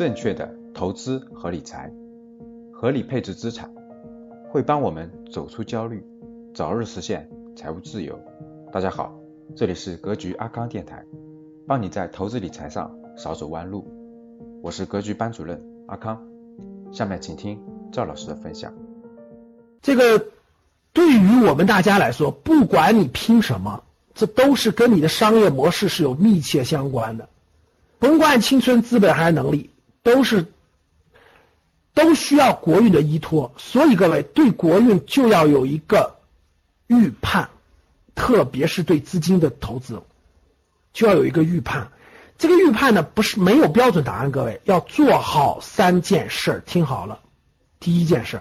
正确的投资和理财，合理配置资产，会帮我们走出焦虑，早日实现财务自由。大家好，这里是格局阿康电台，帮你在投资理财上少走弯路。我是格局班主任阿康，下面请听赵老师的分享。这个对于我们大家来说，不管你拼什么，这都是跟你的商业模式是有密切相关的。甭管青春、资本还是能力，都是都需要国运的依托。所以各位对国运就要有一个预判，特别是对资金的投资，就要有一个预判。这个预判呢，不是没有标准答案。各位要做好三件事，听好了。第一件事，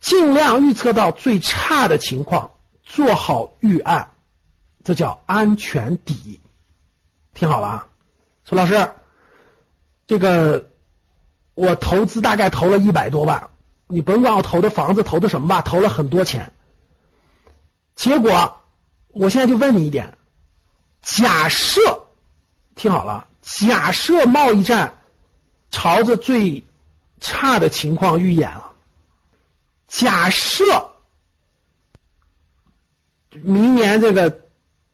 尽量预测到最差的情况，做好预案，这叫安全底。听好了啊！说老师，这个我投资大概投了一百多万，你甭管我投的房子投的什么吧，投了很多钱。结果我现在就问你一点：假设，听好了，假设贸易战朝着最差的情况预演了，假设明年这个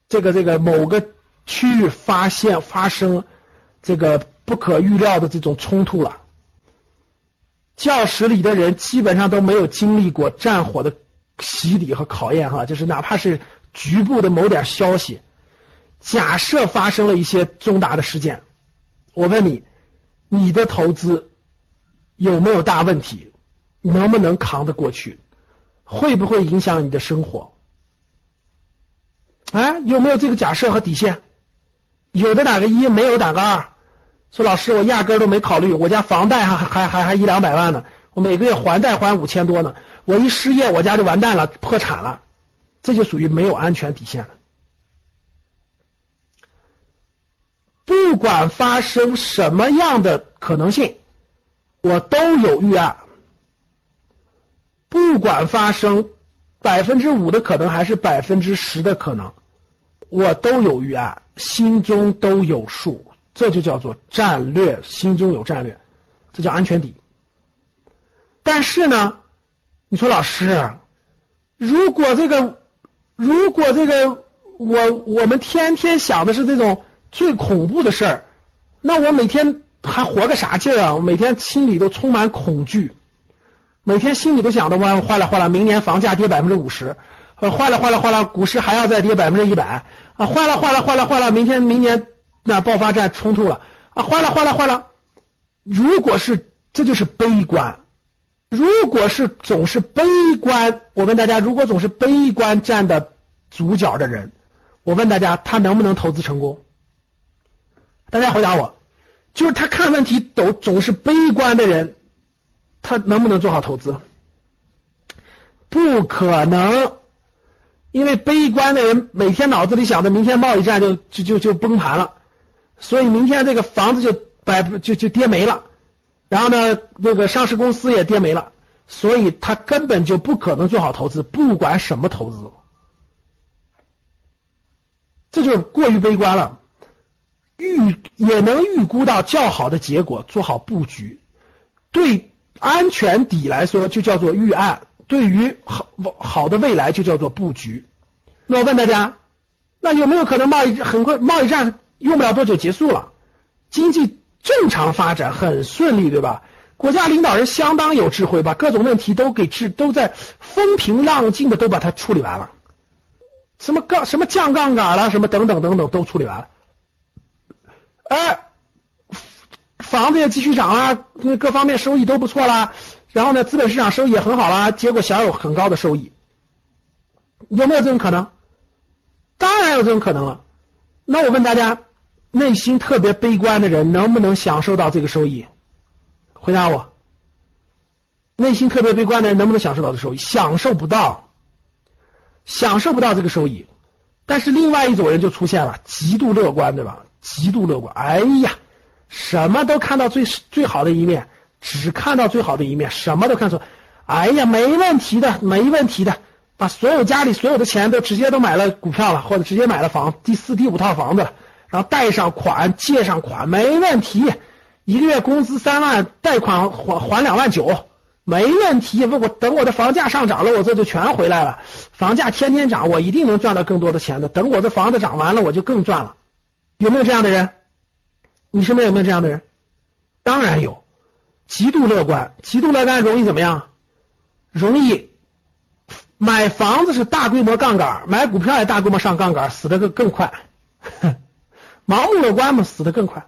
这个这个某个区域发现发生。这个不可预料的这种冲突了，教室里的人基本上都没有经历过战火的洗礼和考验哈，就是哪怕是局部的某点消息，假设发生了一些重大的事件，我问你，你的投资有没有大问题？能不能扛得过去？会不会影响你的生活？啊，有没有这个假设和底线？有的打个一，没有打个二。说老师，我压根都没考虑，我家房贷还还还还一两百万呢，我每个月还贷还五千多呢，我一失业，我家就完蛋了，破产了，这就属于没有安全底线了。不管发生什么样的可能性，我都有预案。不管发生百分之五的可能还是百分之十的可能，我都有预案，心中都有数。这就叫做战略，心中有战略，这叫安全底。但是呢，你说老师，如果这个，如果这个，我我们天天想的是这种最恐怖的事儿，那我每天还活个啥劲儿啊？我每天心里都充满恐惧，每天心里都想着哇，坏了坏了，明年房价跌百分之五十，呃，坏了坏了坏了，股市还要再跌百分之一百啊，坏了坏了坏了坏了，明天明年。那爆发战冲突了啊！坏了坏了坏了！如果是这就是悲观，如果是总是悲观，我问大家，如果总是悲观站的主角的人，我问大家，他能不能投资成功？大家回答我，就是他看问题都总是悲观的人，他能不能做好投资？不可能，因为悲观的人每天脑子里想着明天贸易战就就就就崩盘了。所以明天这个房子就百就就跌没了，然后呢，那个上市公司也跌没了，所以他根本就不可能做好投资，不管什么投资，这就过于悲观了。预也能预估到较好的结果，做好布局。对安全底来说，就叫做预案；对于好好的未来，就叫做布局。那我问大家，那有没有可能贸易很快贸易战？用不了多久结束了，经济正常发展很顺利，对吧？国家领导人相当有智慧，把各种问题都给治，都在风平浪静的都把它处理完了。什么杠什么降杠杆了，什么等等等等都处理完了。哎，房子也继续涨了，各方面收益都不错啦。然后呢，资本市场收益也很好啦，结果享有很高的收益，有没有这种可能？当然有这种可能了。那我问大家。内心特别悲观的人能不能享受到这个收益？回答我。内心特别悲观的人能不能享受到这收益？享受不到，享受不到这个收益。但是另外一种人就出现了，极度乐观，对吧？极度乐观，哎呀，什么都看到最最好的一面，只看到最好的一面，什么都看错。哎呀，没问题的，没问题的，把所有家里所有的钱都直接都买了股票了，或者直接买了房，第四、第五套房子了。然后贷上款，借上款，没问题，一个月工资三万，贷款还还两万九，没问题。我我等我的房价上涨了，我这就全回来了。房价天天涨，我一定能赚到更多的钱的。等我的房子涨完了，我就更赚了。有没有这样的人？你身边有没有这样的人？当然有，极度乐观，极度乐观容易怎么样？容易买房子是大规模杠杆，买股票也大规模上杠杆，死的更更快。哼盲目乐观嘛，死的更快。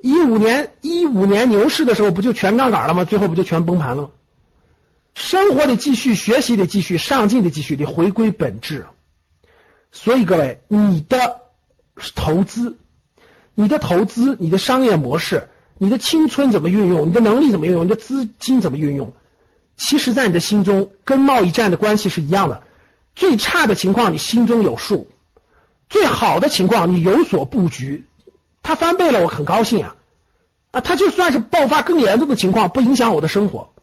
一五年一五年牛市的时候，不就全杠杆了吗？最后不就全崩盘了吗？生活得继续，学习得继续，上进得继续，得回归本质。所以各位，你的投资、你的投资、你的商业模式、你的青春怎么运用？你的能力怎么运用？你的资金怎么运用？其实，在你的心中，跟贸易战的关系是一样的。最差的情况，你心中有数；最好的情况，你有所布局。它翻倍了，我很高兴啊！啊，它就算是爆发更严重的情况，不影响我的生活。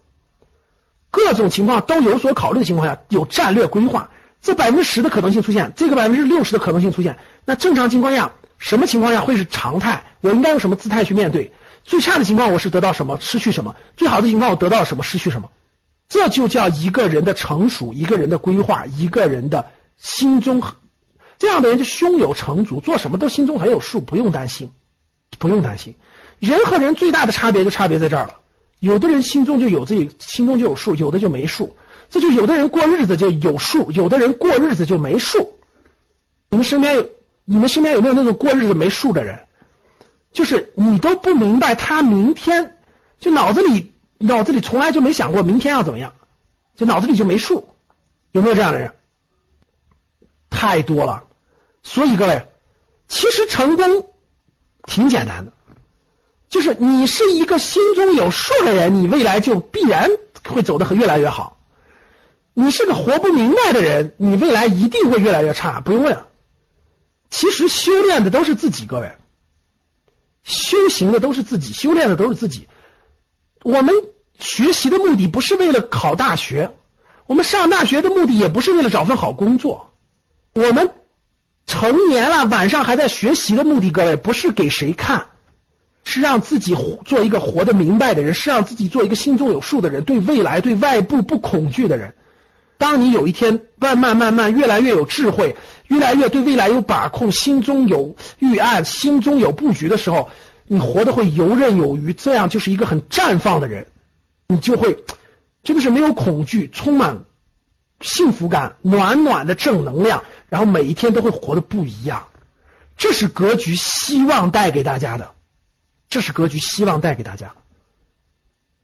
各种情况都有所考虑的情况下，有战略规划。这百分之十的可能性出现，这个百分之六十的可能性出现，那正常情况下，什么情况下会是常态？我应该用什么姿态去面对？最差的情况，我是得到什么，失去什么？最好的情况，我得到什么，失去什么？这就叫一个人的成熟，一个人的规划，一个人的心中。这样的人就胸有成竹，做什么都心中很有数，不用担心，不用担心。人和人最大的差别就差别在这儿了。有的人心中就有自己心中就有数，有的就没数。这就有的人过日子就有数，有的人过日子就没数。你们身边有你们身边有没有那种过日子没数的人？就是你都不明白他明天，就脑子里脑子里从来就没想过明天要怎么样，就脑子里就没数。有没有这样的人？太多了。所以各位，其实成功挺简单的，就是你是一个心中有数的人，你未来就必然会走得越来越好。你是个活不明白的人，你未来一定会越来越差。不用问，其实修炼的都是自己，各位，修行的都是自己，修炼的都是自己。我们学习的目的不是为了考大学，我们上大学的目的也不是为了找份好工作，我们。成年了，晚上还在学习的目的，各位不是给谁看，是让自己做一个活得明白的人，是让自己做一个心中有数的人，对未来、对外部不恐惧的人。当你有一天慢慢慢慢越来越有智慧，越来越对未来有把控，心中有预案，心中有布局的时候，你活得会游刃有余，这样就是一个很绽放的人，你就会真的是没有恐惧，充满幸福感，暖暖的正能量。然后每一天都会活得不一样，这是格局希望带给大家的，这是格局希望带给大家。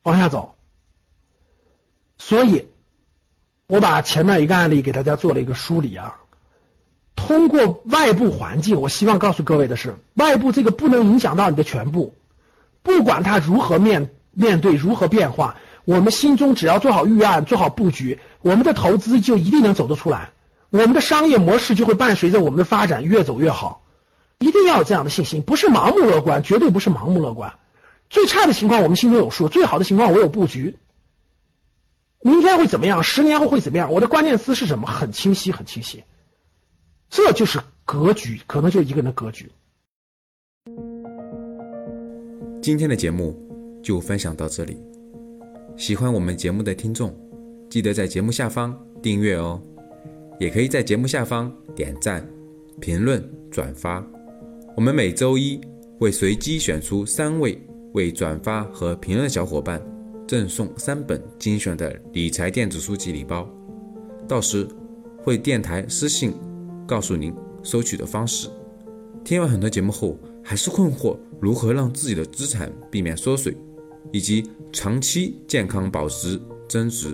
往下走，所以，我把前面一个案例给大家做了一个梳理啊。通过外部环境，我希望告诉各位的是，外部这个不能影响到你的全部，不管它如何面面对，如何变化，我们心中只要做好预案，做好布局，我们的投资就一定能走得出来。我们的商业模式就会伴随着我们的发展越走越好，一定要有这样的信心，不是盲目乐观，绝对不是盲目乐观。最差的情况我们心中有数，最好的情况我有布局。明天会怎么样？十年后会怎么样？我的关键词是什么？很清晰，很清晰。这就是格局，可能就一个人的格局。今天的节目就分享到这里，喜欢我们节目的听众，记得在节目下方订阅哦。也可以在节目下方点赞、评论、转发。我们每周一会随机选出三位为转发和评论的小伙伴，赠送三本精选的理财电子书籍礼包。到时会电台私信告诉您收取的方式。听完很多节目后，还是困惑如何让自己的资产避免缩水，以及长期健康保值增值，